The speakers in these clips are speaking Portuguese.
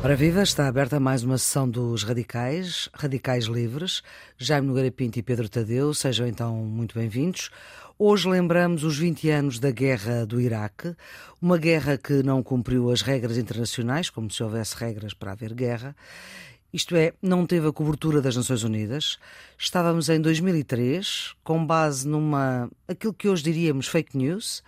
Ora viva, está aberta mais uma sessão dos Radicais, Radicais Livres. Jaime Nogueira Pinto e Pedro Tadeu, sejam então muito bem-vindos. Hoje lembramos os 20 anos da guerra do Iraque, uma guerra que não cumpriu as regras internacionais, como se houvesse regras para haver guerra. Isto é, não teve a cobertura das Nações Unidas. Estávamos em 2003, com base numa aquilo que hoje diríamos fake news,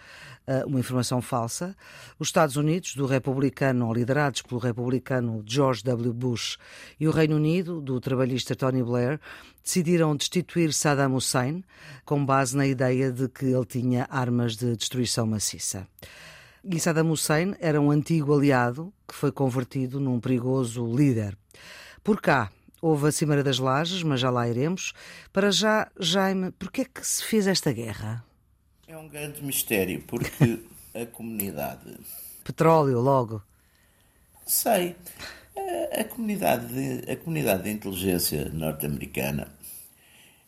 uma informação falsa. Os Estados Unidos, do republicano, liderados pelo republicano George W. Bush, e o Reino Unido, do trabalhista Tony Blair, decidiram destituir Saddam Hussein com base na ideia de que ele tinha armas de destruição maciça. E Saddam Hussein era um antigo aliado que foi convertido num perigoso líder. Por cá, houve a Cimeira das Lajes, mas já lá iremos. Para já, Jaime, por que é que se fez esta guerra? É um grande mistério, porque a comunidade. Petróleo, logo. Sei. A, a, comunidade, de, a comunidade de inteligência norte-americana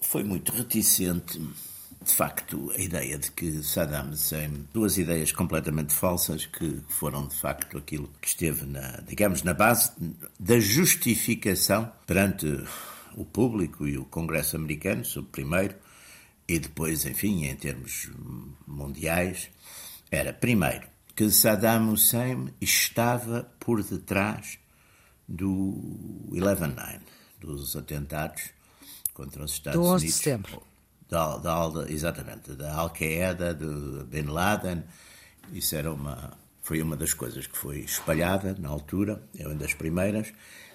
foi muito reticente. De facto, a ideia de que Saddam Hussein, duas ideias completamente falsas que foram de facto aquilo que esteve na, digamos, na base da justificação perante o público e o Congresso americano sobre primeiro e depois, enfim, em termos mundiais, era, primeiro, que Saddam Hussein estava por detrás do 11-9, dos atentados contra os Estados do 11 Unidos. De setembro. Da, da, exatamente, da Al-Qaeda, de Bin Laden. Isso era uma, foi uma das coisas que foi espalhada na altura, é uma das primeiras.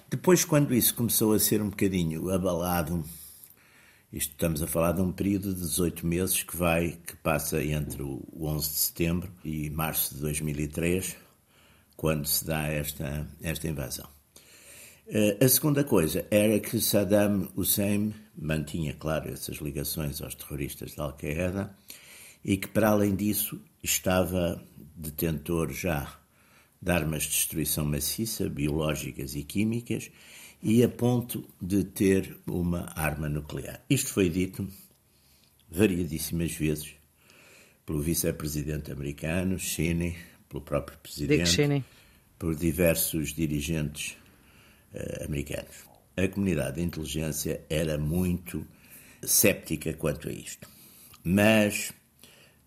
Depois, quando isso começou a ser um bocadinho abalado isto estamos a falar de um período de 18 meses que vai, que passa entre o 11 de setembro e março de 2003, quando se dá esta, esta invasão. Eh, a segunda coisa era que Saddam Hussein mantinha, claro, essas ligações aos terroristas da Al-Qaeda e que, para além disso, estava detentor já de armas de destruição maciça, biológicas e químicas, e a ponto de ter uma arma nuclear. Isto foi dito variadíssimas vezes pelo vice-presidente americano, Cheney, pelo próprio presidente, por diversos dirigentes uh, americanos. A comunidade de inteligência era muito céptica quanto a isto. Mas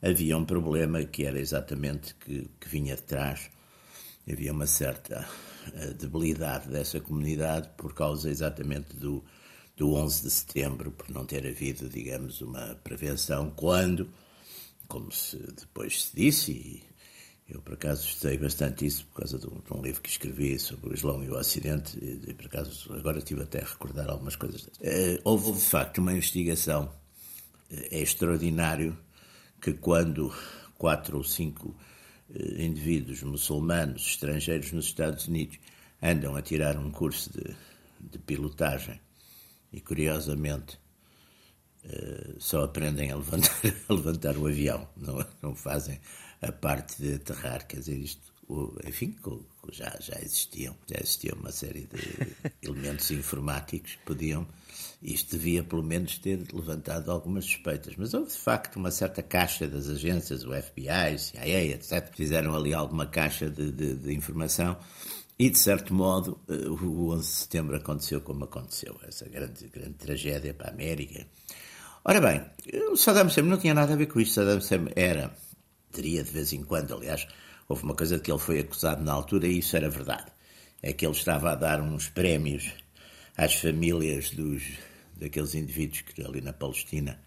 havia um problema que era exatamente que, que vinha de trás. Havia uma certa a debilidade dessa comunidade por causa exatamente do, do 11 de setembro, por não ter havido, digamos, uma prevenção, quando, como se depois se disse, e eu por acaso estudei bastante isso por causa de um, de um livro que escrevi sobre o Islão e o Ocidente, e, por acaso agora estive até a recordar algumas coisas. Uh, houve de facto uma investigação, uh, é extraordinário que quando quatro ou cinco eh, indivíduos muçulmanos estrangeiros nos Estados Unidos andam a tirar um curso de, de pilotagem e, curiosamente, uh, só aprendem a levantar, a levantar o avião, não, não fazem a parte de aterrar. Quer dizer, isto, enfim, já, já existiam, já existiam uma série de elementos informáticos que podiam isto devia, pelo menos, ter levantado algumas suspeitas. Mas houve, de facto, uma certa caixa das agências, o FBI, CIA, etc. Fizeram ali alguma caixa de, de, de informação. E, de certo modo, eh, o 11 de setembro aconteceu como aconteceu. Essa grande, grande tragédia para a América. Ora bem, o Saddam Hussein não tinha nada a ver com isto. Saddam Hussein era, teria de vez em quando, aliás, houve uma coisa de que ele foi acusado na altura e isso era verdade. É que ele estava a dar uns prémios às famílias dos daqueles indivíduos que ali na Palestina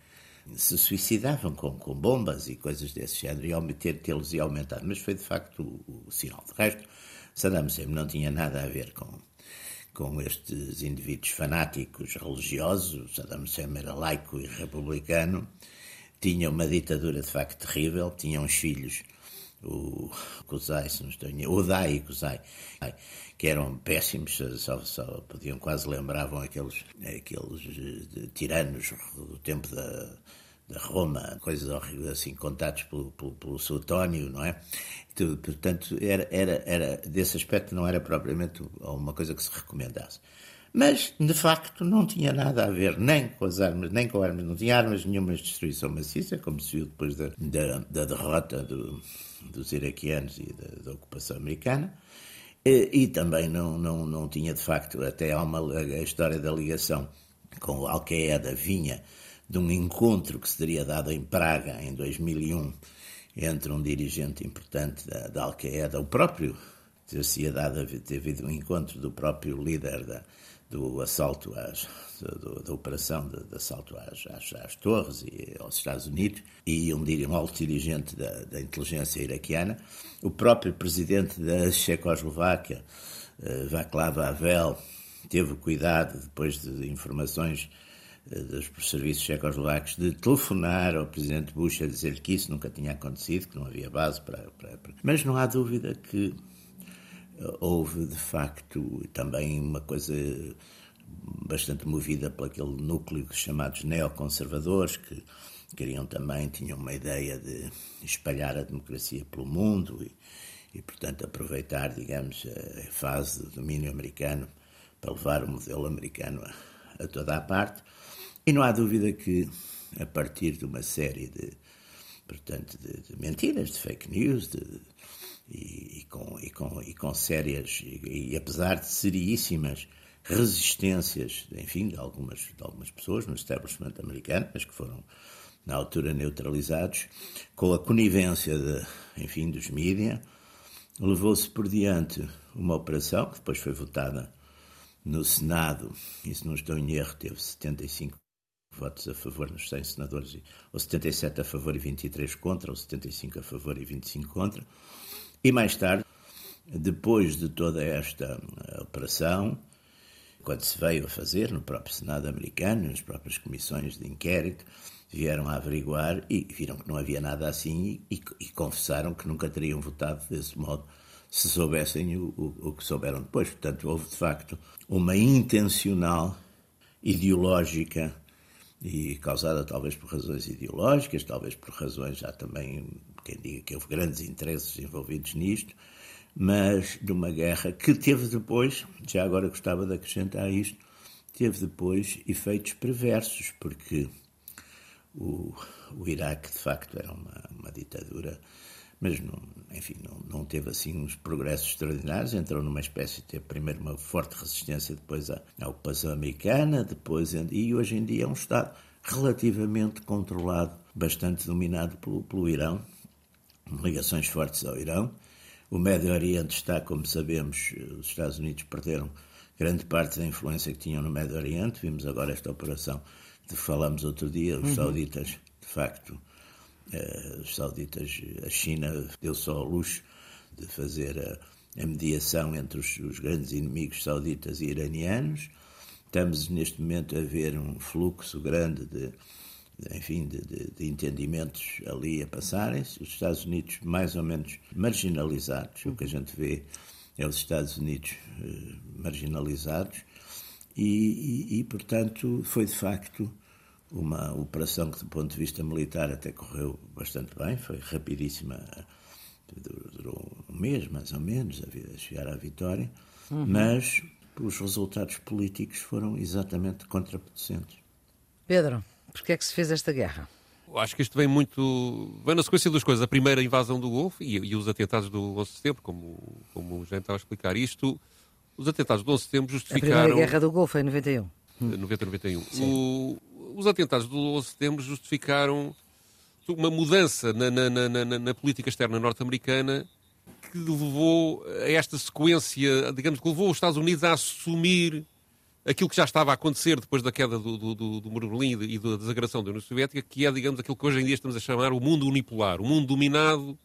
se suicidavam com, com bombas e coisas desse género, e ter, tê-los ia aumentado. Mas foi de facto o, o, sinal. De resto, Saddam Hussein não tinha nada a ver com, com estes indivíduos fanáticos religiosos. Saddam Hussein era laico e republicano, tinha uma ditadura de facto terrível, tinha uns filhos o Kuzai, se não estou em... o Dai e Kuzai, que eram péssimos, só, só podiam quase lembravam aqueles, aqueles eh, tiranos do tempo da, da Roma, coisas horríveis assim, contados pelo, pelo, pelo Suetónio, não é? Portanto, era, era, era, desse aspecto não era propriamente uma coisa que se recomendasse. Mas, de facto, não tinha nada a ver nem com as armas, nem com armas, não tinha armas nenhuma de destruição maciça, como se viu depois da, da, da derrota do, dos iraquianos e da, da, ocupação americana. E, e também não, não, não tinha, de facto, até há uma a história da ligação com Al-Qaeda vinha de um encontro que se teria dado em Praga em 2001 entre um dirigente importante da, da Al-Qaeda, o próprio ter-se dado ter havido um encontro do próprio líder da, do assalto às, do, da operação de, de assalto às, às, às, torres e aos Estados Unidos e um, um alto dirigente da, da inteligência iraquiana, o próprio presidente da Checoslováquia, uh, Václav Havel, teve cuidado, depois de informações uh, dos serviços checoslovacos, de telefonar ao presidente Bush a dizer que isso nunca tinha acontecido, que não havia base para. para, para... Mas não há dúvida que houve de facto também uma coisa bastante movida por aquele núcleo chamados neoconservadores que queriam também, tinham uma ideia de espalhar a democracia pelo mundo e, e portanto aproveitar, digamos, a fase do domínio americano para levar o modelo americano a, a toda a parte. E não há dúvida que a partir de uma série de, portanto, de, de mentiras, de fake news, de, e, com, e, com, e com sérias, e, e, apesar de seriíssimas resistências, enfim, de algumas, de algumas pessoas no establishment americano, mas que foram na altura neutralizados, com a conivência de, enfim, dos mídia, levou-se por diante uma operação que depois foi votada no Senado, e se não estou em erro, teve 75 votos a favor nos 100 senadores, ou 77 a favor e 23 contra, ou 75 a favor e 25 contra. E mais tarde, depois de toda esta eh, operação, quando se veio a fazer no próprio Senado americano, nas próprias comissões de inquérito, vieram a averiguar e viram que não havia nada assim e, e confessaram que nunca teriam votado desse modo se soubessem o, o, o, que souberam depois. Portanto, houve de facto uma intencional ideológica e causada talvez por razões ideológicas, talvez por razões já também quem diga que houve grandes interesses envolvidos nisto, mas de uma guerra que teve depois, já agora gostava de acrescentar isto, teve depois efeitos perversos, porque o, o Iraque de facto era uma, uma ditadura, mas não, enfim, não, não teve assim uns progressos extraordinários, entrou numa espécie de primeiro uma forte resistência, depois à, à ocupação americana, depois e hoje em dia é um Estado relativamente controlado, bastante dominado pelo, pelo Irão, ligações fortes ao Irão. O Médio Oriente está, como sabemos, os Estados Unidos perderam grande parte da influência que tinham no Médio Oriente. Vimos agora esta operação de que falamos outro dia, os uhum. sauditas, de facto, eh, os sauditas, a China deu só ao luxo de fazer a, a mediação entre os, os, grandes inimigos sauditas e iranianos. Estamos neste momento a ver um fluxo grande de enfim, de, de, de, entendimentos ali a passarem-se. Os Estados Unidos, mais ou menos marginalizados, o que a gente vê é os Estados Unidos eh, marginalizados, e, e, e, portanto, foi de facto uma operação que, do ponto de vista militar, até correu bastante bem, foi rapidíssima, durou um mês mais ou menos a chegar à vitória, uhum. mas os resultados políticos foram exatamente contraproducentes. Pedro. Porquê é que se fez esta guerra? Acho que isto vem muito. vem na sequência das coisas. A primeira invasão do Golfo e, e os atentados do 11 de setembro, como, como o Jean estava a explicar. Isto, os atentados do 11 de setembro justificaram. A primeira guerra do Golfo em 91. 90, 91. O, os atentados do 11 de setembro justificaram uma mudança na, na, na, na política externa norte-americana que levou a esta sequência, digamos, que levou os Estados Unidos a assumir aquilo que já estava a acontecer depois da queda do, do, do, do Muro de Berlim e da desagração da União Soviética, que é, digamos, aquilo que hoje em dia estamos a chamar o mundo unipolar, o mundo dominado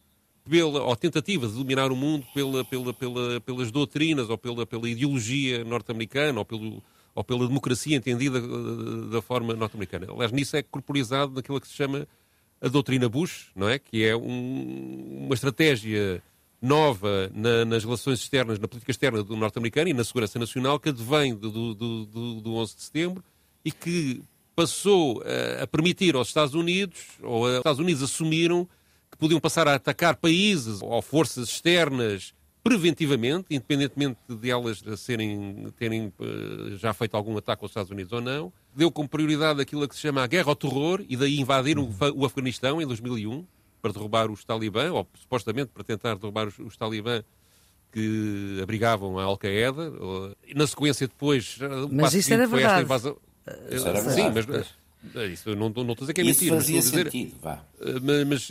pela, ou tentativa de dominar o mundo pela, pela, pela, pelas doutrinas ou pela, pela ideologia norte-americana ou, pelo, ou pela democracia entendida eh, da forma norte-americana. Aliás, nisso é corporizado naquilo que se chama a doutrina Bush, não é? Que é um, uma estratégia nova na, nas relações externas, na política externa do norte-americano e na segurança nacional, que advém do, do, do, do 11 de setembro e que passou a, a permitir aos Estados Unidos, ou os Estados Unidos assumiram que podiam passar a atacar países ou forças externas preventivamente, independentemente de elas serem, terem uh, já feito algum ataque aos Estados Unidos ou não. Deu como prioridade aquilo que se chama a guerra ao terror e daí invadiram o Afeganistão em 2001 para derrubar os talibã, ou supostamente para tentar derrubar os, os talibã que abrigavam a Al-Qaeda. Na sequência depois... Mas isso era verdade. Invasão... Isso era Sim, verdade, mas... pois. Isso, não, não estou a dizer que é mentira. mas fazia a dizer, sentido, vá. Uh, Mas, mas,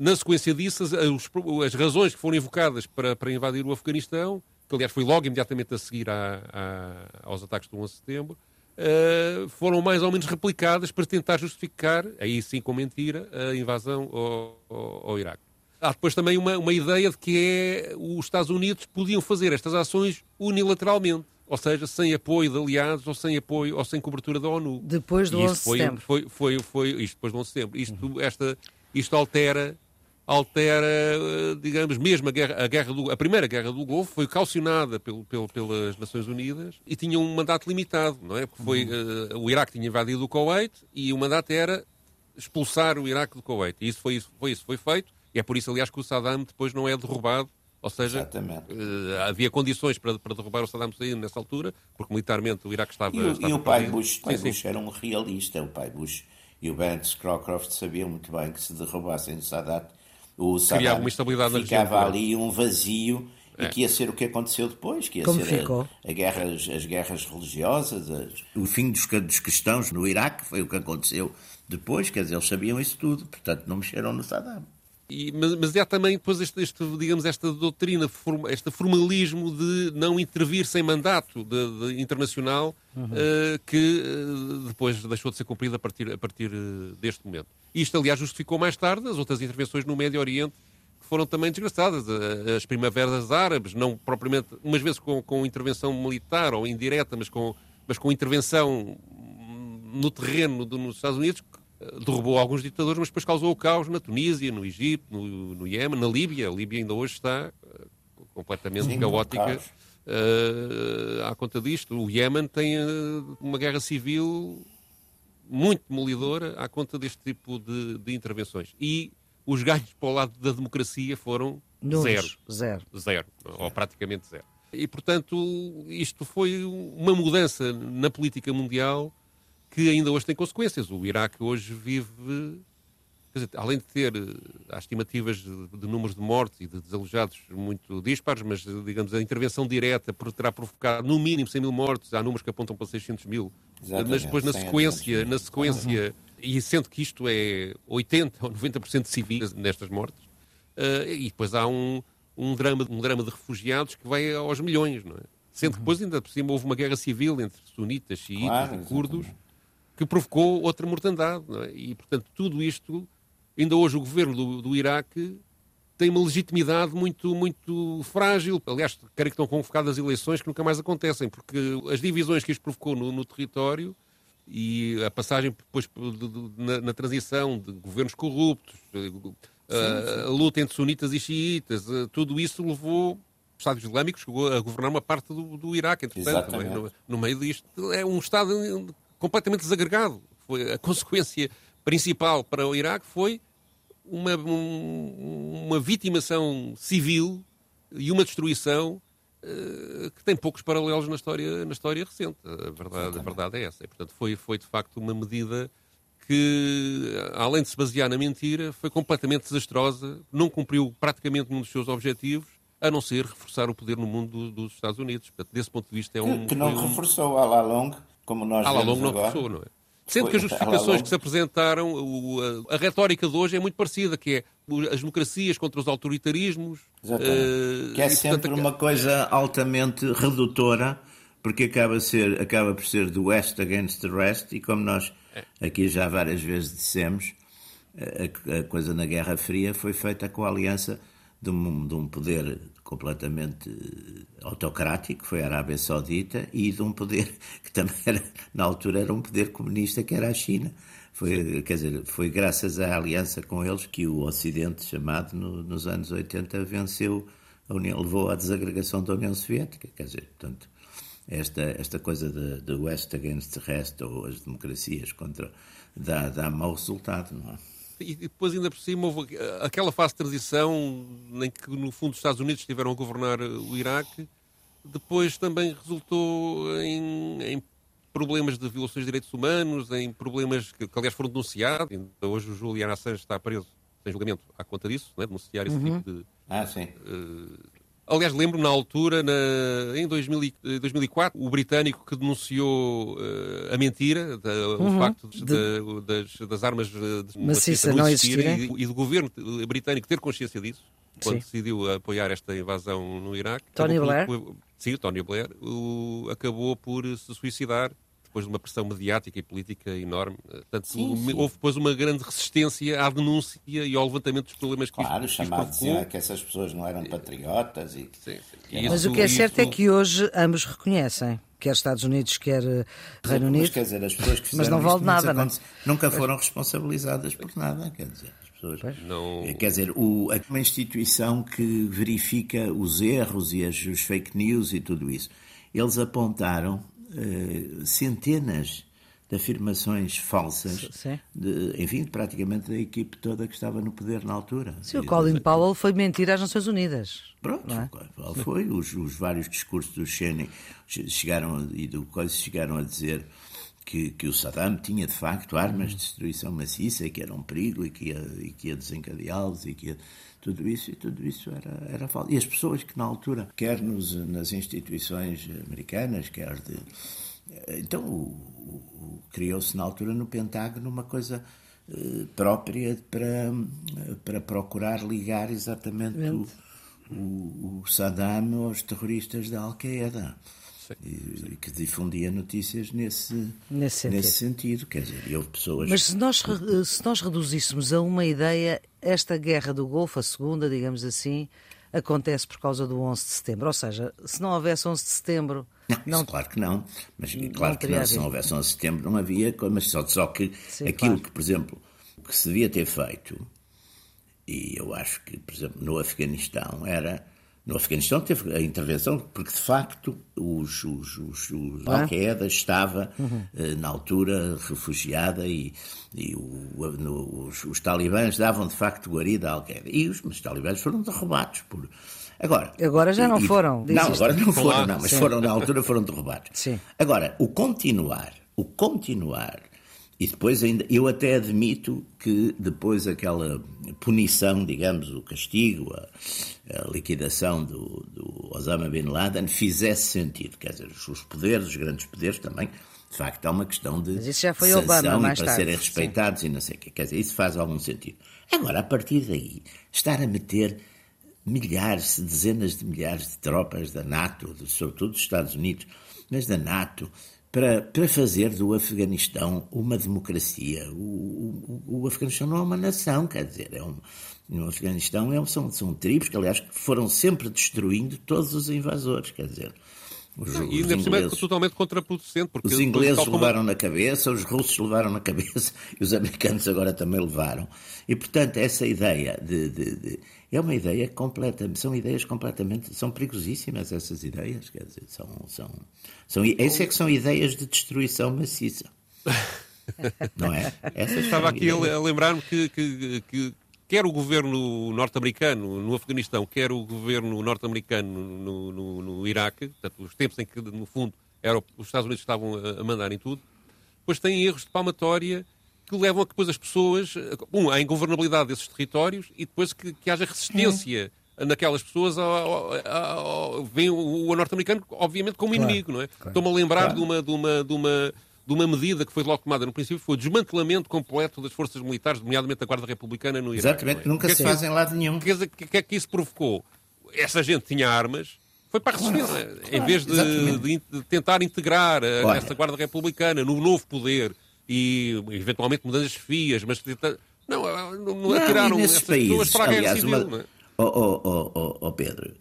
na sequência disso, as, as razões que foram invocadas para, para invadir o Afeganistão, que aliás foi logo imediatamente a seguir à- à- aos ataques do 11 de setembro, uh, foram mais ou menos replicadas para tentar justificar, aí sim com mentira, a invasão ao, ao- ao Iraque. Há depois também uma, uma ideia de que é os Estados Unidos podiam fazer estas ações unilateralmente, ou seja, sem apoio de aliados ou sem apoio ou sem cobertura da ONU. Depois do E 11 isto de setembro. Foi, foi, foi, isto depois do 11 de setembro. Isto, esta, isto altera, altera, eh, digamos, mesmo a, guerra, a, guerra do, a primeira guerra do Golfo foi calcionada pelo, pelo- pelas Nações Unidas e tinha um mandato limitado, não é? Porque foi, eh, o Iraque tinha invadido o Kuwait e o mandato era expulsar o Iraque do Kuwait. E isso foi, isso foi, isso foi feito. E é por isso, aliás, que o Saddam depois não é derrubado. Ou seja, eh, havia condições para, para derrubar o Saddam Hussein nessa altura, porque militarmente o Iraque estava. E o, estava e o pai. Bush, pai Sim, sim. Bush era um realista. O pai Bush e o Ben Scrowcroft sabiam muito bem que se derrubassem o Sadat, o Saddam uma instabilidade na ficava ali um vazio É. e que ia ser o que aconteceu depois, que ia Como ser ficou? a, a guerras, as guerras religiosas, as- o fim dos, dos cristãos no Iraque foi o que aconteceu depois, quer dizer, eles sabiam isso tudo, portanto não mexeram no Saddam. E- mas, mas há também depois este, este, digamos, esta doutrina, forma- este formalismo de não intervir sem mandato de- de internacional eh, que eh, depois deixou de ser cumprido a partir, a partir eh, deste momento. Isto, aliás, justificou mais tarde as outras intervenções no Médio Oriente que foram também desgraçadas. As primaveras árabes, não propriamente, umas vezes com, com intervenção militar ou indireta, mas com, mas com intervenção no terreno do- nos Estados Unidos, que, derrubou alguns ditadores, mas depois causou o caos na Tunísia, no Egito, no, no Iémen, na Líbia. A Líbia ainda hoje está eh, completamente Sim, caótica eh, à conta disto. O Iémen tem eh, uma guerra civil muito demolidora à conta deste tipo de, de intervenções. E os ganhos para o lado da democracia foram Nulos. zero Zero. zero, ou praticamente zero. E, portanto, isto foi uma mudança na política mundial que ainda hoje tem consequências. O Iraque hoje vive, dizer, além de ter, eh, há estimativas de, de números de mortes e de desalojados muito dispares, mas, eh, digamos, a intervenção direta terá provocado no mínimo 100 mil mortes, há números que apontam para 600 mil. Exatamente, Mas depois, na 100 a sequência, 200 mil. na sequência e sendo que isto é 80% ou 90% de civis nestas mortes, eh, e depois há um, um, drama, um drama de refugiados que vai aos milhões, não é? Sendo que depois, ainda por cima, houve uma guerra civil entre sunitas, xiitas Claro, e curdos exatamente. Que provocou outra mortandade. é? E, portanto, tudo isto, ainda hoje o governo do, do Iraque tem uma legitimidade muito, muito frágil. Aliás, creio que estão convocadas eleições que nunca mais acontecem, porque as divisões que isto provocou no, no território e a passagem depois de- de- na, na transição de governos corruptos, eh, a, a luta entre sunitas e xiitas, eh, tudo isso levou o Estado Islâmico chegou a governar uma parte do, do Iraque, entretanto, é? No, no meio disto. É um Estado completamente desagregado. Foi a consequência principal para o Iraque foi uma, um- uma vitimação civil e uma destruição eh, que tem poucos paralelos na história, na história recente. A verdade, a verdade é essa. E, portanto, foi, foi de facto uma medida que, além de se basear na mentira, foi completamente desastrosa, não cumpriu praticamente nenhum dos seus objetivos, a não ser reforçar o poder no mundo do- dos Estados Unidos. Portanto, desse ponto de vista, é um. Que, que não um- reforçou a la longue, como nós à la vemos não agora. reforçou, não é? Sendo que as justificações que se apresentaram, o- a, a retórica de hoje é muito parecida, que é as democracias contra os autoritarismos. Eh, que é sempre portanto, uma coisa altamente redutora, porque acaba, ser, acaba por ser do West against the rest, e como nós É. aqui já várias vezes dissemos, a, a coisa na Guerra Fria foi feita com a aliança de um, de um poder completamente autocrático, foi a Arábia Saudita, e de um poder que também era, na altura era um poder comunista, que era a China. Foi, quer dizer, foi graças à aliança com eles que o Ocidente, chamado no- nos anos 80, venceu, a União, levou à desagregação da União Soviética. Quer dizer, portanto, esta, esta coisa de, de West against the rest, ou as democracias contra, dá, dá mau resultado, não é? E depois, ainda por cima, houve aquela fase de transição em que, no fundo, os Estados Unidos estiveram a governar eh, o Iraque, depois também resultou em, em problemas de violações de direitos humanos, em problemas que, que aliás, foram denunciados. Ainda hoje o Julian Assange está preso sem julgamento à conta disso, não é? denunciar esse tipo de, Ah, sim. eh, Aliás, lembro na altura, na, em 2000, 2004, o britânico que denunciou uh, a mentira, da, uhum. o facto de, de, das, das, armas de maciça não existirem e, e do governo britânico ter consciência disso, quando Sim. decidiu apoiar esta invasão no Iraque. Tony Blair? Por, sim, o Tony Blair o, acabou por se suicidar depois de uma pressão mediática e política enorme. Portanto, sim, sim. houve depois uma grande resistência à denúncia e ao levantamento dos problemas que claro, dizer que essas pessoas não eram patriotas. E... Sim, sim. Mas o que é certo é que hoje ambos reconhecem quer Estados Unidos, quer eh, Reino Unido. Mas, quer dizer, as pessoas que fizeram Mas não vale nada, não? Nunca foram responsabilizadas por nada, quer dizer. As pessoas, não... Quer dizer, o, uma instituição que verifica os erros e as, os fake news e tudo isso. Eles apontaram uh, centenas de afirmações falsas, de, enfim, praticamente da equipe toda que estava no poder na altura. Sim, o Colin Powell foi mentir às Nações Unidas. Pronto, é? Powell foi. Os, os, vários discursos do Cheney chegaram, e do Coise chegaram a dizer que, que o Saddam tinha de facto armas de destruição maciça e que era um perigo e que ia, e que ia desencadeá-los e que ia, tudo isso e tudo isso era, era falso. E as pessoas que na altura, quer nos, nas instituições americanas, quer de então, criou-se na altura no Pentágono uma coisa uh, própria para, para procurar ligar exatamente o, o, o, Saddam aos terroristas da Al-Qaeda. E, que difundia notícias nesse, nesse, sentido. nesse sentido. Quer dizer, houve pessoas. Mas se nós, se nós reduzíssemos a uma ideia esta guerra do Golfo, a segunda, digamos assim, acontece por causa do 11 de setembro. Ou seja, se não houvesse 11 de setembro. Não, não claro que não. Mas claro que não, se não houvesse 11 de setembro não havia. Mas só, só que Sim, aquilo claro. que, por exemplo, que se devia ter feito, e eu acho que, por exemplo, no Afeganistão, era no Afeganistão teve a intervenção porque, de facto, os, os, os, os ah. Al-Qaeda estava, uhum. Eh, na altura, refugiada e, e o, no, os, os, talibãs davam, de facto, guarida à Al-Qaeda. E os, os talibãs foram derrubados por... Agora, agora já não e, foram. Não, agora não foram, não, mas Sim. foram, na altura, foram derrubados. Sim. Agora, o continuar, o continuar e depois ainda, eu até admito que depois aquela punição, digamos, o castigo, a, a liquidação do, do, Osama Bin Laden fizesse sentido. Quer dizer, os poderes, os grandes poderes também, de facto, há uma questão de Mas isso já foi Obama, mais para tarde. serem respeitados Sim. e não sei o quê. Quer dizer, isso faz algum sentido. Agora, a partir daí, estar a meter milhares, dezenas de milhares de tropas da NATO, sobretudo dos Estados Unidos, mas da NATO, para, para fazer do Afeganistão uma democracia. O, o, o Afeganistão não é uma nação, quer dizer, é um, no Afeganistão é, são, são tribos que, aliás, foram sempre destruindo todos os invasores, quer dizer. Os, e ainda por é totalmente contraproducente. Porque os ingleses levaram na cabeça, os russos levaram na cabeça e os americanos agora também levaram. E, portanto, essa ideia de, de, de é uma ideia completa, são ideias completamente, são perigosíssimas essas ideias, quer dizer, são, são, são, essas é que são ideias de destruição maciça. Não é? Essas Estava aqui ideias. a lembrar-me que, que, que, quer o governo norte-americano no Afeganistão, quer o governo norte-americano no, no, no, Iraque, portanto, os tempos em que, no fundo, era, os Estados Unidos estavam a, a mandar em tudo, depois têm erros de palmatória que levam a que depois as pessoas, um, à ingovernabilidade desses territórios e depois que, que haja resistência naquelas pessoas vem o, o norte-americano, obviamente, como claro, inimigo, não é? Claro, Estou-me a lembrar claro. de, uma, de, uma, de, uma, de uma medida que foi logo tomada no princípio, foi o desmantelamento completo das forças militares, nomeadamente da Guarda Republicana no Iraque. Exatamente, é? nunca que se é faz em lado nenhum. O que, que é que isso provocou? Essa gente tinha armas, foi para a resistência. Claro, em vez de, de, de, tentar integrar a, essa Guarda Republicana no novo poder e eventualmente mudanças de chefias, mas não, não, não atiraram essas países, pessoas para a guerra aliás, civil. Uma... Oh, oh, oh, oh, Pedro,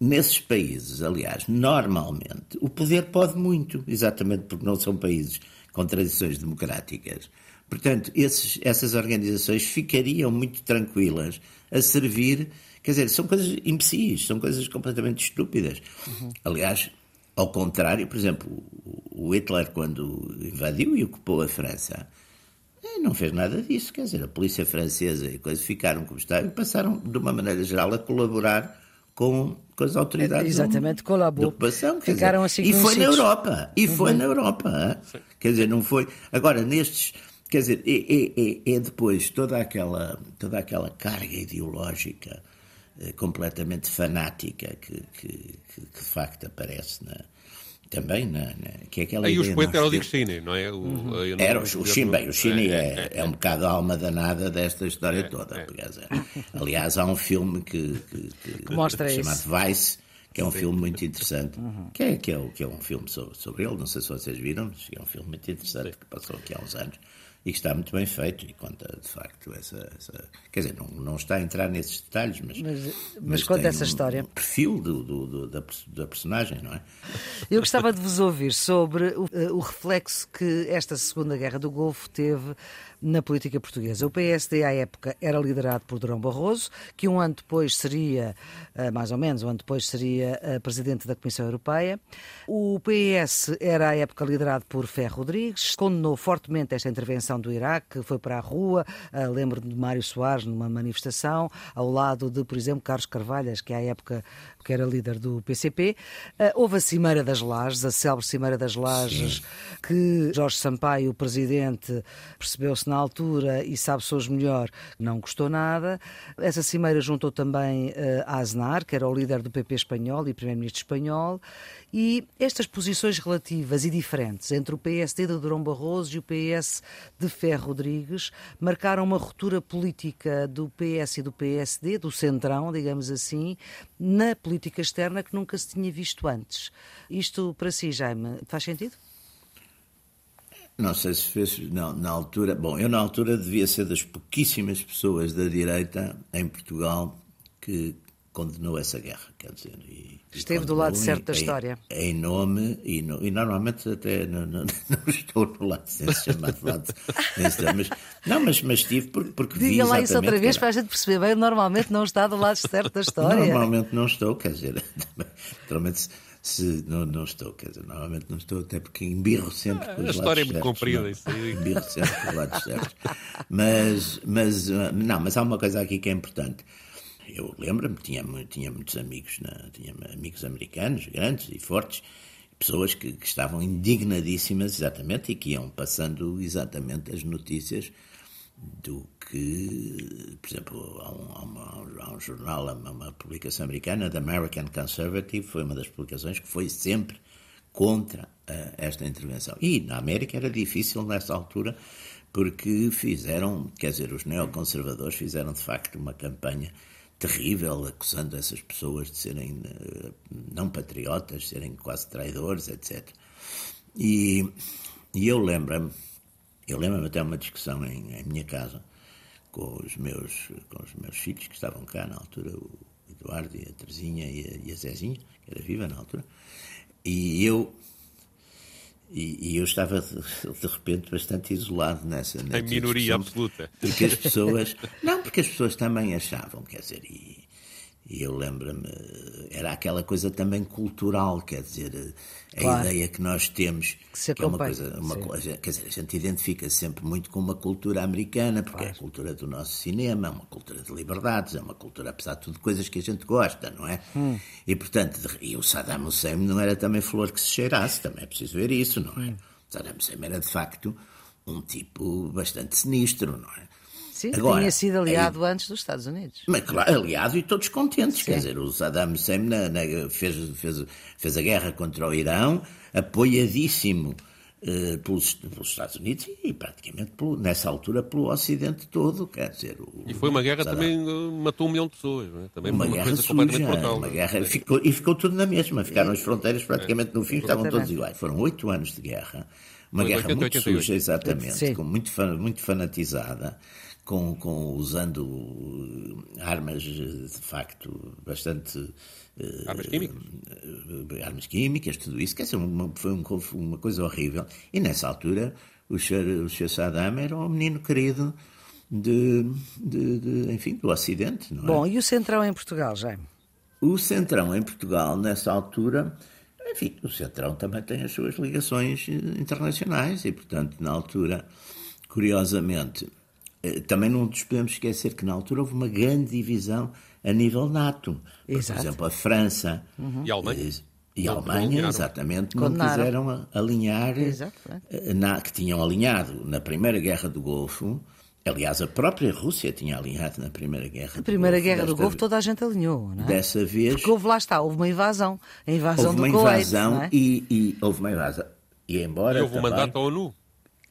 nesses países, aliás, normalmente, o poder pode muito, exatamente porque não são países com tradições democráticas. Portanto, esses, essas organizações ficariam muito tranquilas a servir. Quer dizer, são coisas imbecis, são coisas completamente estúpidas. Uhum. Aliás, ao contrário, por exemplo, o Hitler, quando invadiu e ocupou a França, eh, não fez nada disso. Quer dizer, a polícia francesa e coisas ficaram como estavam e passaram, de uma maneira geral, a colaborar com, com as autoridades Exatamente, colaborou. ocupação. Ficaram dizer, assim E foi na Europa. E uhum. foi na Europa. Quer dizer, não foi. Agora, nestes. Quer dizer, é, é, é, é depois toda aquela, toda aquela carga ideológica eh, completamente fanática que, que, que, de facto aparece na, também na, na, que é aquela Aí os poetas era o Cheney, não é? O, uhum. Era o, o Cheney, bem, o Cheney é, é, é, um bocado a alma danada desta história toda. Aliás, há um filme que, que, que mostra isso. chamado Vice, que é um Sim. filme muito interessante, uhum. que, é, que, é, que é um filme sobre, sobre ele, não sei se vocês viram, mas é um filme muito interessante Sim. que passou aqui há uns anos e que está muito bem feito e conta de facto essa. essa quer dizer, não, não está a entrar nesses detalhes, mas. Mas, mas, mas conta essa um, história. Um perfil do, do, do, da, da personagem, não é? Eu gostava de vos ouvir sobre o, eh, o reflexo que esta Segunda Guerra do Golfo teve na política portuguesa. O PSD, à época, era liderado por Durão Barroso, que um ano depois seria, eh, mais ou menos, um ano depois seria eh, presidente da Comissão Europeia. O PS era, à época, liderado por Ferro Rodrigues, condenou fortemente esta intervenção do Iraque, foi para a rua, eh, lembro de Mário Soares numa manifestação, ao lado de, por exemplo, Carlos Carvalhas, que à época que era líder do PCP. Houve a Cimeira das Lajes, a célebre Cimeira das Lajes, Sim. que Jorge Sampaio, o presidente, percebeu-se na altura e sabe-se hoje melhor, não gostou nada. Essa cimeira juntou também uh, Aznar, que era o líder do PP espanhol e primeiro-ministro espanhol, e estas posições relativas e diferentes entre o PSD de Durão Barroso e o PS de Ferro Rodrigues marcaram uma ruptura política do PS e do PSD, do centrão, digamos assim, na política externa que nunca se tinha visto antes. Isto para si, Jaime, faz sentido? Não sei se fez. Não, na altura. Bom, eu na altura devia ser das pouquíssimas pessoas da direita em Portugal que condenou essa guerra, quer dizer. E, Esteve do lado certo da história. Em nome, e, no, e normalmente até não, não, não, estou no lado, sem se chamar de lado, mas, não, mas, mas estive porque, porque Diga lá isso outra vez para a gente perceber bem, normalmente não está do lado certo da história. Normalmente não estou, quer dizer, normalmente se não, não estou, quer dizer, normalmente não estou, até porque embirro sempre com os A história é muito comprida, isso aí. Embirro sempre com os lados certos. Mas, mas, não, mas há uma coisa aqui que é importante. Eu lembro-me, tinha, tinha muitos amigos, tinha amigos americanos, grandes e fortes, pessoas que, que, estavam indignadíssimas, exatamente, e que iam passando exatamente as notícias do que, por exemplo, há um, há uma, há um jornal, uma, uma, publicação americana, The American Conservative, foi uma das publicações que foi sempre contra uh, esta intervenção. E na América era difícil nessa altura, porque fizeram, quer dizer, os neoconservadores fizeram de facto uma campanha terrível, acusando essas pessoas de serem uh, não patriotas, serem quase traidores, etc. E, e eu lembro-me eu lembro-me até uma discussão em, em, minha casa com os, meus, com os meus filhos que estavam cá na altura, o Eduardo e a Terezinha e a, e a Zezinha, que era viva na altura, e eu e, e, eu estava de repente bastante isolado nessa, nessa em minoria absoluta. porque as pessoas não porque as pessoas também achavam quer dizer e, e eu lembro-me, era aquela coisa também cultural, quer dizer, a claro. ideia que nós temos, que, que é uma coisa, uma coisa, quer dizer, a gente identifica sempre muito com uma cultura americana, porque claro. é a cultura do nosso cinema, é uma cultura de liberdades, é uma cultura, apesar de tudo, coisas que a gente gosta, não é? Hum. E portanto, e o Saddam Hussein não era também flor que se cheirasse, também é preciso ver isso, não é? Hum. Saddam Hussein era de facto um tipo bastante sinistro, não é? Sim, Agora, tinha sido aliado aí, antes dos Estados Unidos. Mas claro, aliado e todos contentes. Sim. Quer dizer, o Saddam Hussein na, na, fez, fez, fez a guerra contra o Irão, apoiadíssimo uh, pelos, pelos, Estados Unidos e praticamente pelo, nessa altura pelo Ocidente todo. Quer dizer, o, e foi uma guerra Saddam. também eh, matou um milhão de pessoas. Não é? Também uma, uma guerra suja, uma guerra, ficou, e ficou tudo na mesma. Ficaram as fronteiras praticamente no fim, estavam todos iguais. Foram oito anos de guerra. Uma guerra 80, muito 88. suja, exatamente, com muito, muito fanatizada com, com, usando armas de facto bastante. Eh, armas químicas? Uh, armas químicas, tudo isso. Quer dizer, uma, foi um, uma coisa horrível. E nessa altura, o Sr. O Sr. Saddam era um menino querido de, de, de, enfim, do Ocidente. Não é? Bom, e o Centrão em Portugal, Jaime? O Centrão em Portugal, nessa altura. Enfim, o Centrão também tem as suas ligações eh, internacionais e, portanto, na altura, curiosamente, eh, também não nos podemos esquecer que na altura houve uma grande divisão a nível NATO. Exato. Por exemplo, a França uhum. e a Alemanha. Eh, e a Alemanha, exatamente, não quiseram alinhar, eh, na, que tinham alinhado na Primeira Guerra do Golfo, Aliás, a própria Rússia tinha alinhado na Primeira Guerra. Na Primeira Guerra do Golfo toda a gente alinhou, não é? Dessa vez... Porque houve, lá está, houve uma invasão. A invasão houve uma do Kuwait, invasão é? e, e houve uma invasão. E embora E houve um também... mandato à ONU.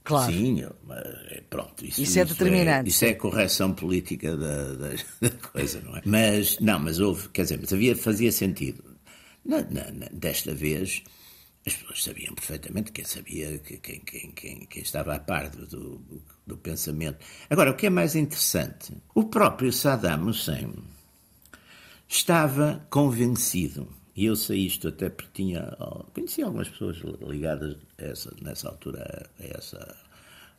Claro. Sim, mas, pronto. Isso, Isso é determinante. Isso é, a correção política da, da, da coisa, não é? Mas, não, mas houve, quer dizer, mas havia, fazia sentido. Na- na- na- desta vez, as pessoas sabiam perfeitamente, quem sabia, que- quem, quem, quem, quem estava a par do, do, do pensamento. Agora, o que é mais interessante, o próprio Saddam Hussein estava convencido, e eu sei isto até porque tinha, ó, conhecia algumas pessoas ligadas a essa, nessa altura a essa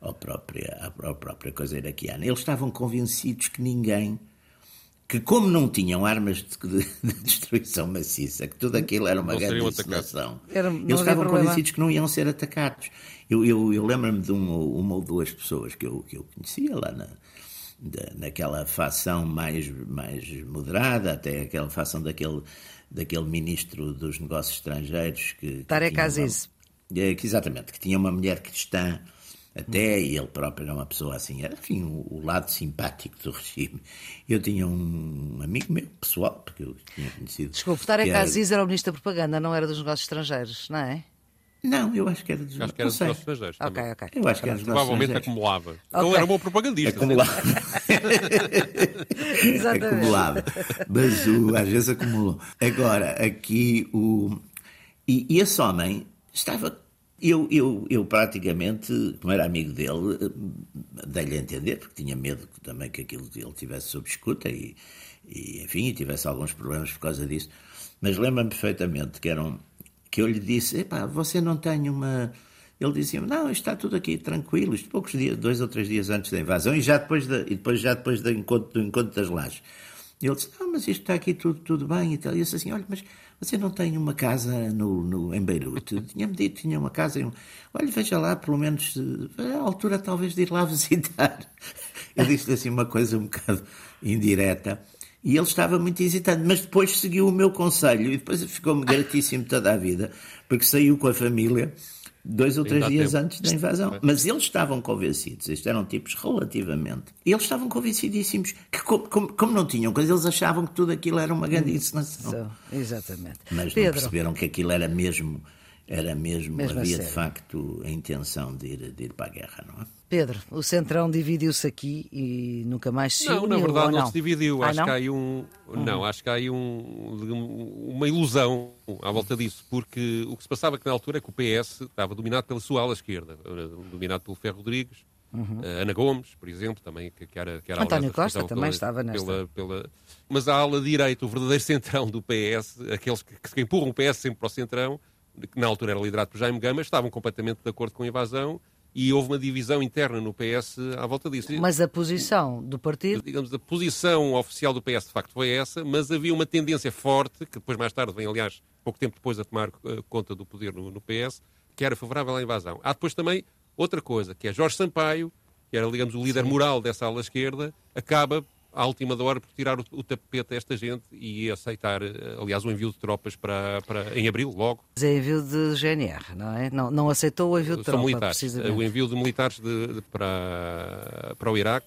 à própria, à própria coisa iraquiana. Eles estavam convencidos que ninguém, que como não tinham armas de, de- de destruição maciça, que tudo aquilo era uma Não grande não eles estavam problema. convencidos que não iam ser atacados. Eu, eu, eu lembro-me de uma, uma ou duas pessoas que eu, que eu conhecia lá na, da- naquela facção mais, mais moderada, até aquela facção daquele, daquele ministro dos negócios estrangeiros que... Tarek Aziz. é, que exatamente, que tinha uma mulher cristã até, e ele próprio era uma pessoa assim, era enfim, o, o lado simpático do regime. Eu tinha um amigo meu, pessoal, porque eu tinha conhecido. Desculpe, Tarek era- Aziz era o Ministro da Propaganda, não era dos negócios estrangeiros, não é? Não, eu acho que era dos Acho que era dos nossos estrangeiros. Ok, também. ok. Eu acho que era dos nossos Provavelmente acumulava. Ok. Ele era um bom propagandista. Acumulava. Exatamente. acumulava. Mas o, às vezes acumulou. Agora, aqui o. E, e esse homem estava. Eu, eu, eu praticamente, como era amigo dele, eh, dei-lhe a entender, porque tinha medo que, também que aquilo ele tivesse sob escuta e, e, enfim, tivesse alguns problemas por causa disso. Mas lembro-me perfeitamente que, eram, que eu lhe disse: Epá, você não tem uma. Ele dizia não, isto está tudo aqui tranquilo, isto poucos dias, dois ou três dias antes da invasão e já depois, da, e depois, já depois do, encontro, do encontro das lajes. Ele disse, não, mas isto está aqui tudo, tudo bem e tal. E eu disse assim, olha, mas você não tem uma casa no, no, em Beirute? Tinha-me dito, tinha uma casa. Em... Olha, veja lá, pelo menos, eh, a altura talvez de ir lá visitar. Eu disse-lhe assim uma coisa um bocado indireta. E ele estava muito hesitante, mas depois seguiu o meu conselho e depois ficou-me gratíssimo toda a vida, porque saiu com a família dois ou três dias antes da invasão. Mas eles estavam convencidos, isto eram tipos relativamente. Eles estavam convencidíssimos que, como, como- não tinham coisa, eles achavam que tudo aquilo era uma grande encenação. São, exatamente. Mas não Pedro, perceberam que aquilo era mesmo, era mesmo, Mesmo havia de facto a intenção de ir, de ir para a guerra, não é? Pedro, o Centrão dividiu-se aqui e nunca mais se Não, na uniu, verdade não, não se dividiu. Ah, acho não? Uhum. que há aí um. Não, acho que há aí um, uma ilusão à volta disso, porque o que se passava que na altura é que o PS estava dominado pela sua ala esquerda, dominado pelo Ferro Rodrigues, eh, Ana Gomes, por exemplo, também, que, que era, que era Uhum. António Costa também estava nesta. Pela, pela... Mas a ala direita, o verdadeiro centrão do PS, aqueles que, que empurram o PS sempre para o centrão, que na altura era liderado por Jaime Gama, estavam completamente de acordo com a invasão e houve uma divisão interna no PS à volta disso. Mas a posição do partido digamos, a posição oficial do PS de facto foi essa, mas havia uma tendência forte, que depois mais tarde vem, aliás, pouco tempo depois a tomar eh, conta do poder no, no PS, que era favorável à invasão. Há depois também outra coisa, que é Jorge Sampaio, que era, digamos, o líder moral dessa ala esquerda, acaba, à última da hora, por tirar o, o tapete a esta gente e aceitar, eh, aliás, o envio de tropas para, para, em abril, logo, é envio de GNR, não é? Não, não aceitou o envio de são tropa, militares. precisamente. O envio de militares de- de- para, para o Iraque,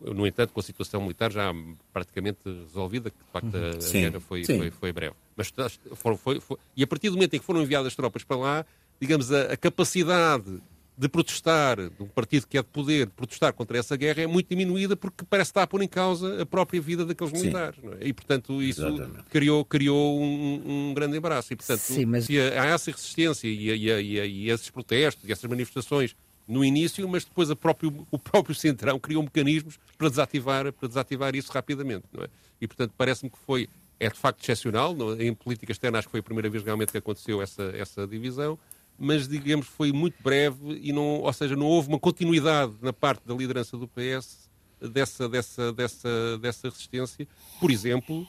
no entanto, com a situação militar já praticamente resolvida, que de facto a Sim, guerra foi, sim. foi, foi breve. Mas foram- foi- foi- e a partir do momento em que foram enviadas tropas para lá, digamos, a, a capacidade de protestar, de um partido que é de poder, de protestar contra essa guerra é muito diminuída porque parece estar a pôr em causa a própria vida daqueles Sim. militares. não é? E, portanto, isso Exatamente. criou, criou um, um grande embaraço. E, portanto, Sim, mas- há essa resistência e, e, e, e esses protestos e essas manifestações no início, mas depois a próprio, o próprio Centrão criou mecanismos para desativar, para desativar isso rapidamente. Não é? E, portanto, parece-me que foi, é de facto excepcional. não é? Em política externa, acho que foi a primeira vez realmente que aconteceu essa, essa divisão, mas, digamos, foi muito breve e, não, ou seja, não houve uma continuidade na parte da liderança do PS dessa, dessa, dessa, dessa resistência. Por exemplo,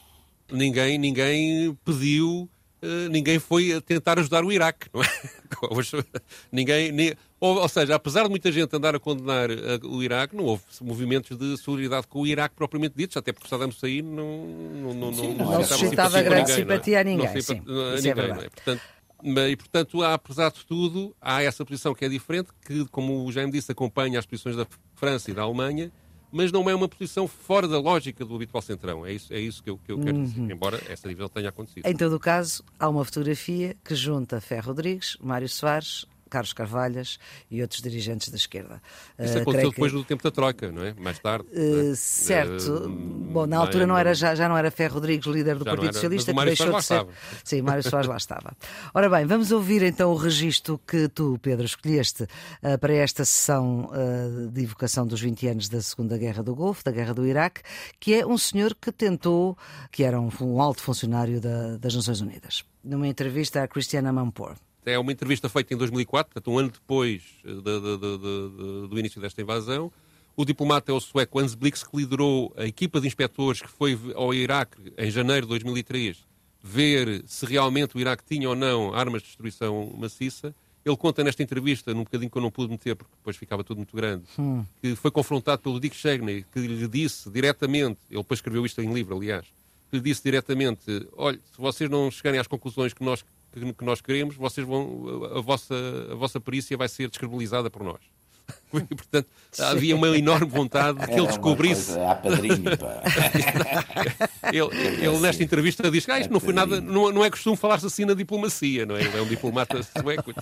ninguém, ninguém pediu, eh, ninguém foi a tentar ajudar o Iraque, não é? Ninguém, ni- ou, ou seja, apesar de muita gente andar a condenar eh, o Iraque, não houve movimentos de solidariedade com o Iraque propriamente ditos, até porque Saddam Hussein não, não, não, Sim, não, não suscitava simpatia grande ninguém, não é? simpatia a ninguém, Não sim. a é ninguém, não verdade. Portanto, E, portanto, há, apesar de tudo, há essa posição que é diferente, que, como o Jaime disse, acompanha as posições da França e da Alemanha, mas não é uma posição fora da lógica do habitual centrão. É isso, é isso que eu, que eu quero dizer, uhum. embora essa divisão tenha acontecido. Em todo o caso, há uma fotografia que junta Ferro Rodrigues, Mário Soares, Carlos Carvalhas e outros dirigentes da esquerda. Isso uh, aconteceu depois que... do tempo da Troika, não é? Mais tarde. Uh, certo. Uh, Bom, na altura não era, já, já não era Ferro Rodrigues, líder do Partido era, Socialista, que deixou de ser. Sim, Mário Soares lá estava. Ora bem, vamos ouvir então o registro que tu, Pedro, escolheste uh, para esta sessão de evocação dos 20 anos da Segunda Guerra do Golfo, da Guerra do Iraque, que é um senhor que tentou, que era um, um alto funcionário da, das Nações Unidas, numa entrevista à Cristiana Mampour. É uma entrevista feita em 2004, portanto, um ano depois de, de, de, do início desta invasão. O diplomata é o sueco Hans Blix, que liderou a equipa de inspectores que foi ao Iraque em janeiro de 2003 ver se realmente o Iraque tinha ou não armas de destruição maciça. Ele conta nesta entrevista, num bocadinho que eu não pude meter, porque depois ficava tudo muito grande, hum. que foi confrontado pelo Dick Cheney, que lhe disse diretamente, ele depois escreveu isto em livro, aliás, que lhe disse diretamente, olha, se vocês não chegarem às conclusões que nós que, que nós queremos, vocês vão, a, vossa, a vossa perícia vai ser descredibilizada por nós. E, portanto, havia uma enorme vontade de que ele descobrisse. ele, ele, nesta entrevista, diz que ah, isto não foi nada, não, não é costume falar-se assim na diplomacia, não é? Ele é um diplomata sueco,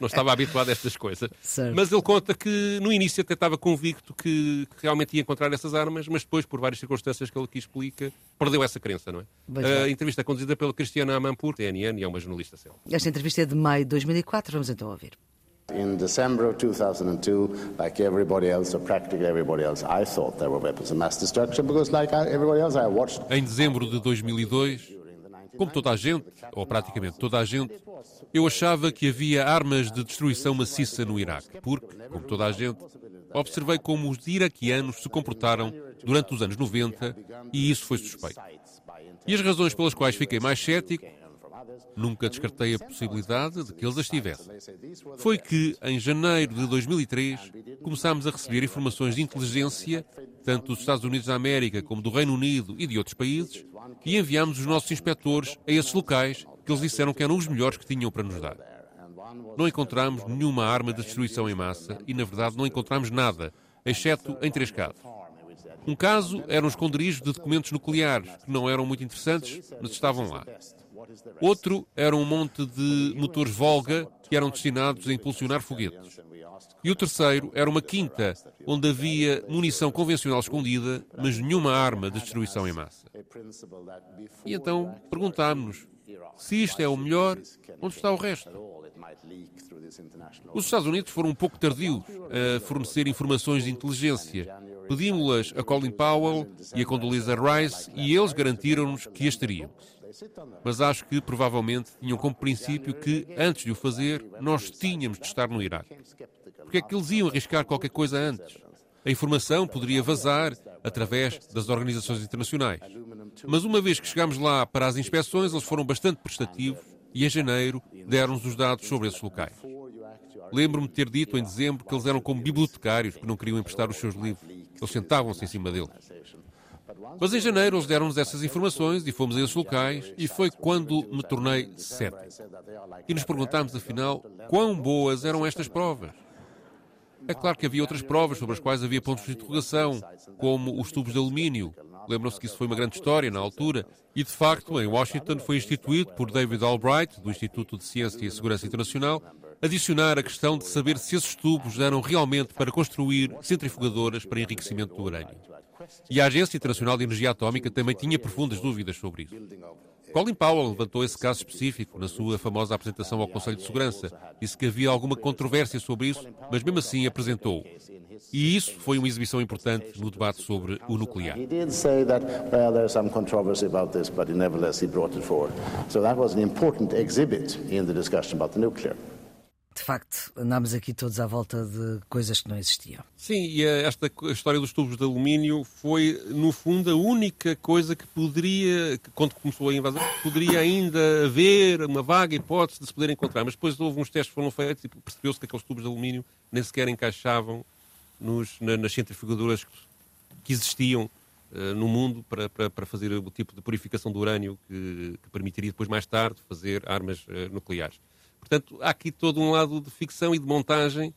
não estava habituado a estas coisas. Certo. Mas ele conta que no início até estava convicto que, que, realmente ia encontrar essas armas, mas depois, por várias circunstâncias que ele aqui explica, perdeu essa crença, não é? a entrevista é conduzida pela Cristiana Amanpour, TNN, e é uma jornalista célebre. Esta entrevista é de maio de 2004, vamos então ouvir. In December of 2002, like everybody else, or practically everybody else, I thought there were weapons of mass destruction because, like everybody else, I watched. Em dezembro de 2002, como toda a gente, ou praticamente toda a gente, eu achava que havia armas de destruição maciça no Iraque, porque, como toda a gente, observei como os iraquianos se comportaram durante os anos 90 e isso foi suspeito. E as razões pelas quais fiquei mais cético Nunca descartei a possibilidade de que eles as tivessem. Foi que, em janeiro de 2003, começámos a receber informações de inteligência, tanto dos Estados Unidos da América como do Reino Unido e de outros países, e enviámos os nossos inspectores a esses locais que eles disseram que eram os melhores que tinham para nos dar. Não encontramos nenhuma arma de destruição em massa e, na verdade, não encontramos nada, exceto em três casos. Um caso eram esconderijos de documentos nucleares, que não eram muito interessantes, mas estavam lá. Outro era um monte de motores Volga que eram destinados a impulsionar foguetes. E o terceiro era uma quinta, onde havia munição convencional escondida, mas nenhuma arma de destruição em massa. E então perguntámos-nos: se isto é o melhor, onde está o resto? Os Estados Unidos foram um pouco tardios a fornecer informações de inteligência. Pedimos-las a Colin Powell e a Condoleezza Rice e eles garantiram-nos que as teriam. Mas acho que provavelmente tinham como princípio que, antes de o fazer, nós tínhamos de estar no Iraque. Porque é que eles iam arriscar qualquer coisa antes? A informação poderia vazar através das organizações internacionais. Mas uma vez que chegámos lá para as inspeções, eles foram bastante prestativos e em janeiro deram-nos os dados sobre esses locais. Lembro-me de ter dito em dezembro que eles eram como bibliotecários que não queriam emprestar os seus livros. Eles sentavam-se em cima deles. Mas em janeiro eles deram-nos essas informações e fomos a esses locais e foi quando me tornei cético. E nos perguntámos, afinal, quão boas eram estas provas? É claro que havia outras provas sobre as quais havia pontos de interrogação, como os tubos de alumínio. Lembram-se que isso foi uma grande história na altura. E, de facto, em Washington foi instituído por David Albright, do Instituto de Ciência e Segurança Internacional, adicionar a questão de saber se esses tubos eram realmente para construir centrifugadoras para enriquecimento do urânio. E a Agência Internacional de Energia Atómica também tinha profundas dúvidas sobre isso. Colin Powell levantou esse caso específico na sua famosa apresentação ao Conselho de Segurança. Disse que havia alguma controvérsia sobre isso, mas mesmo assim apresentou. E isso foi uma exibição importante no debate sobre o nuclear. So that was an important exhibit in the discussion about the nuclear de facto, andámos aqui todos à volta de coisas que não existiam. Sim, e esta história dos tubos de alumínio foi, no fundo, a única coisa que poderia, quando começou a invasão, poderia ainda haver uma vaga hipótese de se poder encontrar. Mas depois houve uns testes que foram feitos e percebeu-se que aqueles tubos de alumínio nem sequer encaixavam nos, nas centrifugadoras que existiam uh, no mundo para, para, para, fazer o tipo de purificação do urânio que, que, permitiria depois, mais tarde, fazer armas uh, nucleares. Portanto, há aqui todo um lado de ficção e de montagem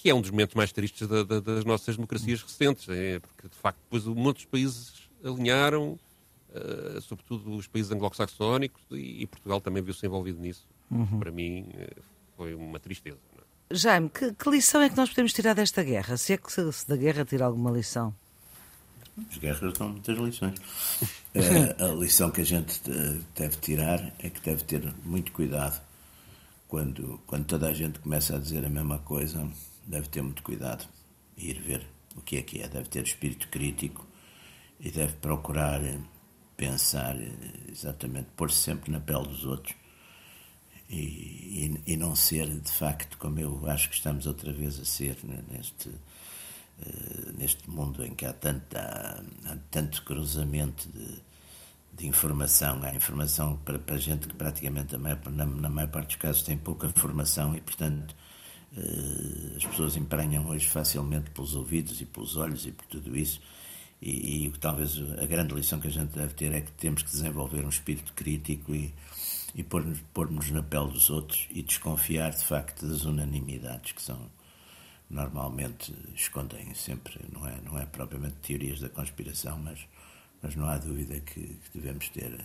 que é um dos momentos mais tristes da, da, das nossas democracias recentes, é, porque de facto depois muitos países alinharam, uh, sobretudo os países anglo-saxónicos, e, e, Portugal também viu-se envolvido nisso. Uhum. Para mim uh, foi uma tristeza. É? Jaime, que, que, lição é que nós podemos tirar desta guerra? Se é que se, se da guerra tira alguma lição? As guerras dão muitas lições. uh, a lição que a gente deve tirar é que deve ter muito cuidado quando, quando toda a gente começa a dizer a mesma coisa deve ter muito cuidado e ir ver o que é que é. Deve ter espírito crítico e deve procurar pensar exatamente, pôr-se sempre na pele dos outros e, e, e, não ser, de facto, como eu acho que estamos outra vez a ser né, neste, uh, neste mundo em que há, tanta, há tanto cruzamento de, de informação. Há informação para, para gente que praticamente, maior, na, na maior parte dos casos, tem pouca formação e, portanto, eh, as pessoas emprenham hoje facilmente pelos ouvidos e pelos olhos e por tudo isso. E, e talvez a grande lição que a gente deve ter é que temos que desenvolver um espírito crítico e, e pôr-nos pôr na pele dos outros e desconfiar de facto das unanimidades que são normalmente escondem sempre, não é, não é propriamente teorias da conspiração, mas, mas não há dúvida que, que devemos ter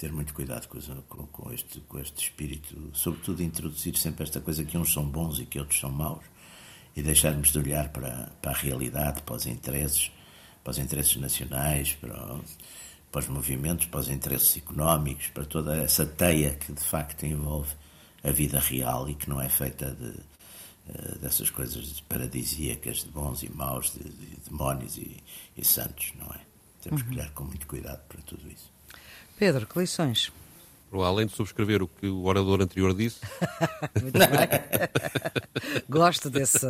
ter muito cuidado com, com, com, este, com este espírito, sobretudo introduzir sempre esta coisa que uns são bons e que outros são maus, e deixarmos de olhar para, para a realidade, para os interesses, para os interesses nacionais, para, para os movimentos, para os interesses económicos, para toda essa teia que de facto envolve a vida real e que não é feita de, eh, dessas coisas paradisíacas de bons e maus, de, de demónios e, e, santos, não é? Temos uhum. que olhar com muito cuidado para tudo isso. Pedro, que lições? Além de subscrever o que o orador anterior disse. Muito bem. Gosto desse,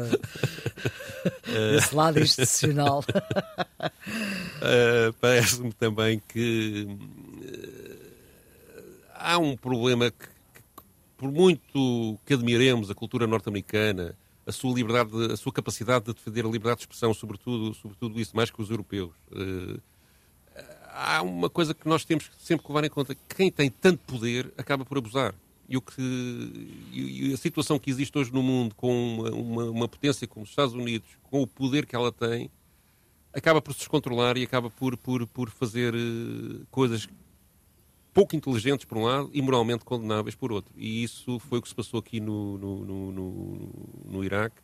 desse lado institucional. Uh, Parece-me também que uh, há um problema que, que, por muito que admiremos a cultura norte-americana, a sua liberdade, a sua capacidade de defender a liberdade de expressão, sobretudo, sobretudo isso, mais que os europeus. Uh, há uma coisa que nós temos sempre que levar em conta: quem tem tanto poder acaba por abusar. E, o que, e a situação que existe hoje no mundo, com uma, uma, uma, potência como os Estados Unidos, com o poder que ela tem, acaba por se descontrolar e acaba por, por, por fazer uh, coisas pouco inteligentes por um lado e moralmente condenáveis por outro. E isso foi o que se passou aqui no, no, no, no, no Iraque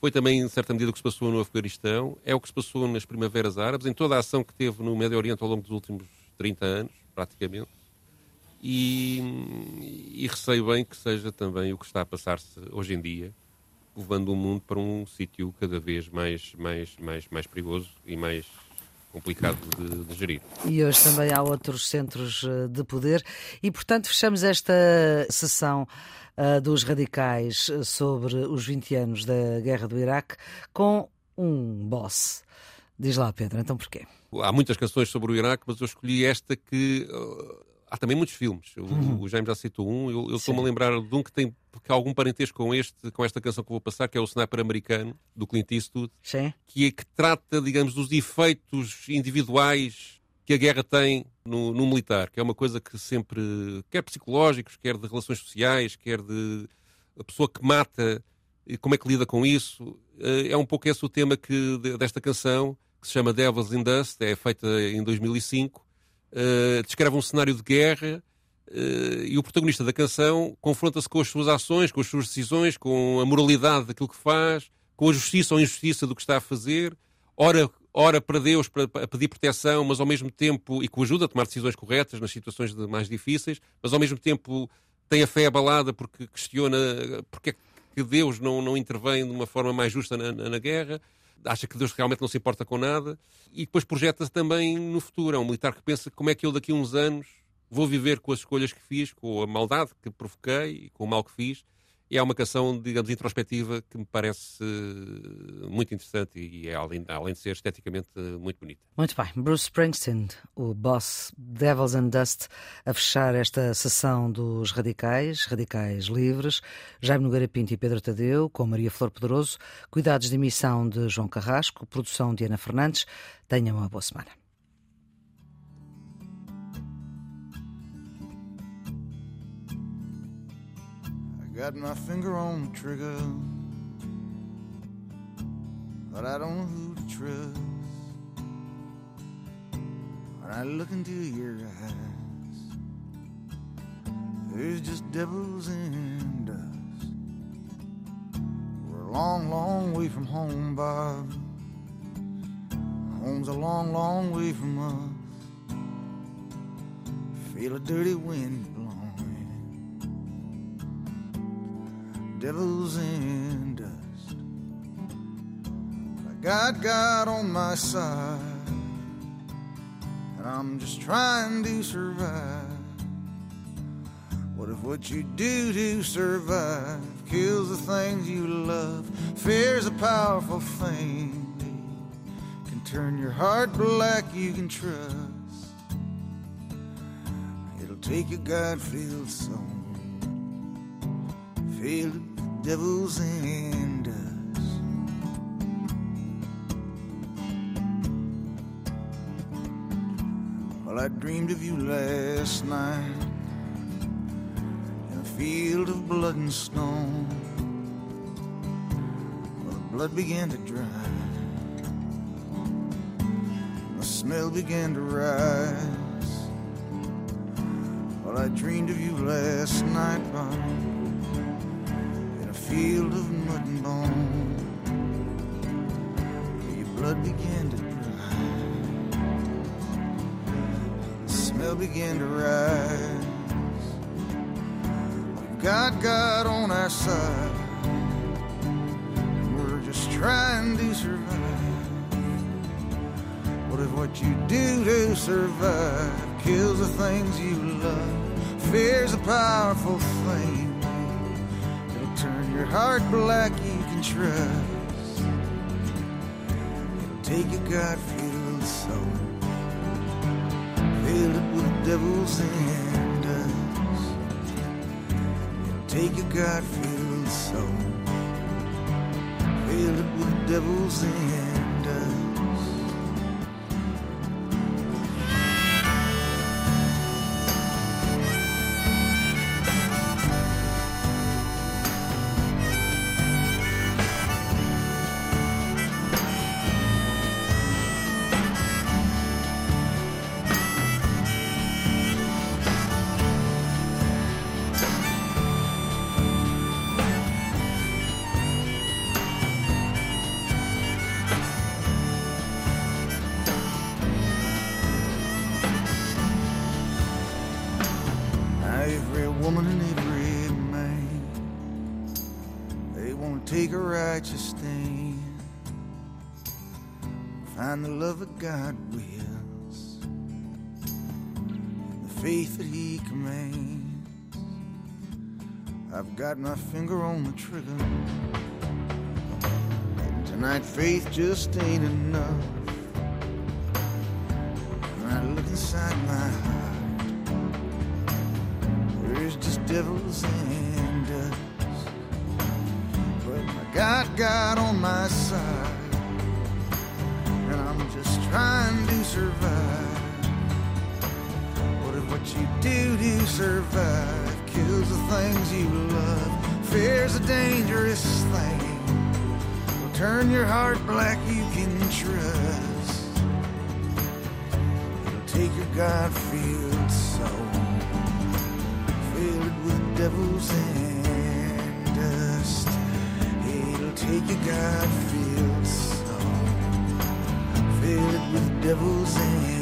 foi também, em certa medida, o que se passou no Afeganistão, é o que se passou nas Primaveras Árabes, em toda a ação que teve no Médio Oriente ao longo dos últimos 30 anos, praticamente. E, e receio bem que seja também o que está a passar-se hoje em dia, levando o mundo para um sítio cada vez mais, mais, mais, mais perigoso e mais complicado de, de, gerir. E hoje também há outros centros eh, de poder e, portanto, fechamos esta sessão uh, dos radicais eh, sobre os 20 anos da guerra do Iraque com um boss. Diz lá, Pedro, então porquê? Há muitas canções sobre o Iraque, mas eu escolhi esta que. Uh, há também muitos filmes. O, uhum. o James já citou um. Eu, eu estou-me a lembrar de um que tem que há algum parentesco com este, com esta canção que vou passar, que é o Sniper Americano, do Clint Eastwood, Sim. que é que trata, digamos, dos efeitos individuais que a guerra tem no, no, militar, que é uma coisa que sempre, quer psicológicos, quer de relações sociais, quer de a pessoa que mata, e como é que lida com isso. Eh, é um pouco esse o tema que, desta canção, que se chama Devils in Dust, é feita em 2005, uh, descreve um cenário de guerra uh, e o protagonista da canção confronta-se com as suas ações, com as suas decisões, com a moralidade daquilo que faz, com a justiça ou injustiça do que está a fazer, ora ora para Deus para, para, pedir proteção, mas ao mesmo tempo, e com ajuda a tomar decisões corretas nas situações mais difíceis, mas ao mesmo tempo tem a fé abalada porque questiona porque é que Deus não, não intervém de uma forma mais justa na, na, na guerra, acha que Deus realmente não se importa com nada, e depois projeta-se também no futuro. É um militar que pensa como é que eu daqui a uns anos vou viver com as escolhas que fiz, com a maldade que provoquei e com o mal que fiz, e é uma canção, digamos, introspectiva que me parece eh, muito interessante e é, além, além de ser esteticamente eh, muito bonita. Muito bem. Bruce Springsteen, o boss Devils and Dust, a fechar esta sessão dos radicais, radicais livres, Jaime Nogueira Pinto e Pedro Tadeu, com Maria Flor Poderoso, cuidados de emissão de João Carrasco, produção de Ana Fernandes. Tenham uma boa semana. Got my finger on the trigger, but I don't know who to trust. When I look into your eyes, there's just devils and dust. We're a long, long way from home, Bob. Home's a long, long way from us. Feel a dirty wind devils in dust. I got God on my side, and I'm just trying to survive. What if what you do to survive kills the things you love? Fear's a powerful thing, can turn your heart black, you can trust. It'll take a God filled soul filled devils and us. Well, I dreamed of you last night in a field of blood and stone. Well, the blood began to dry, the smell began to rise. Well, I dreamed of you last night, Bob field of mud and bone. Your blood began to dry. The smell began to rise. We've got God on our side. We're just trying to survive. What if what you do to survive kills the things you love? Fear's a powerful thing your heart black you can trust. It'll take your God filled soul, fill it with devils and. It'll take your God filled soul, fill it with devils and got my finger on the trigger. And tonight, faith just ain't enough. When I look inside my heart, there's just devils and dust. But I got God on my side, and I'm just trying to survive. What if what you do to survive kills the things you love? Fear's a dangerous thing. Will turn your heart black, you can trust. It'll take your God-filled soul, fill it with devils and dust It'll take your God feels so filled with devils and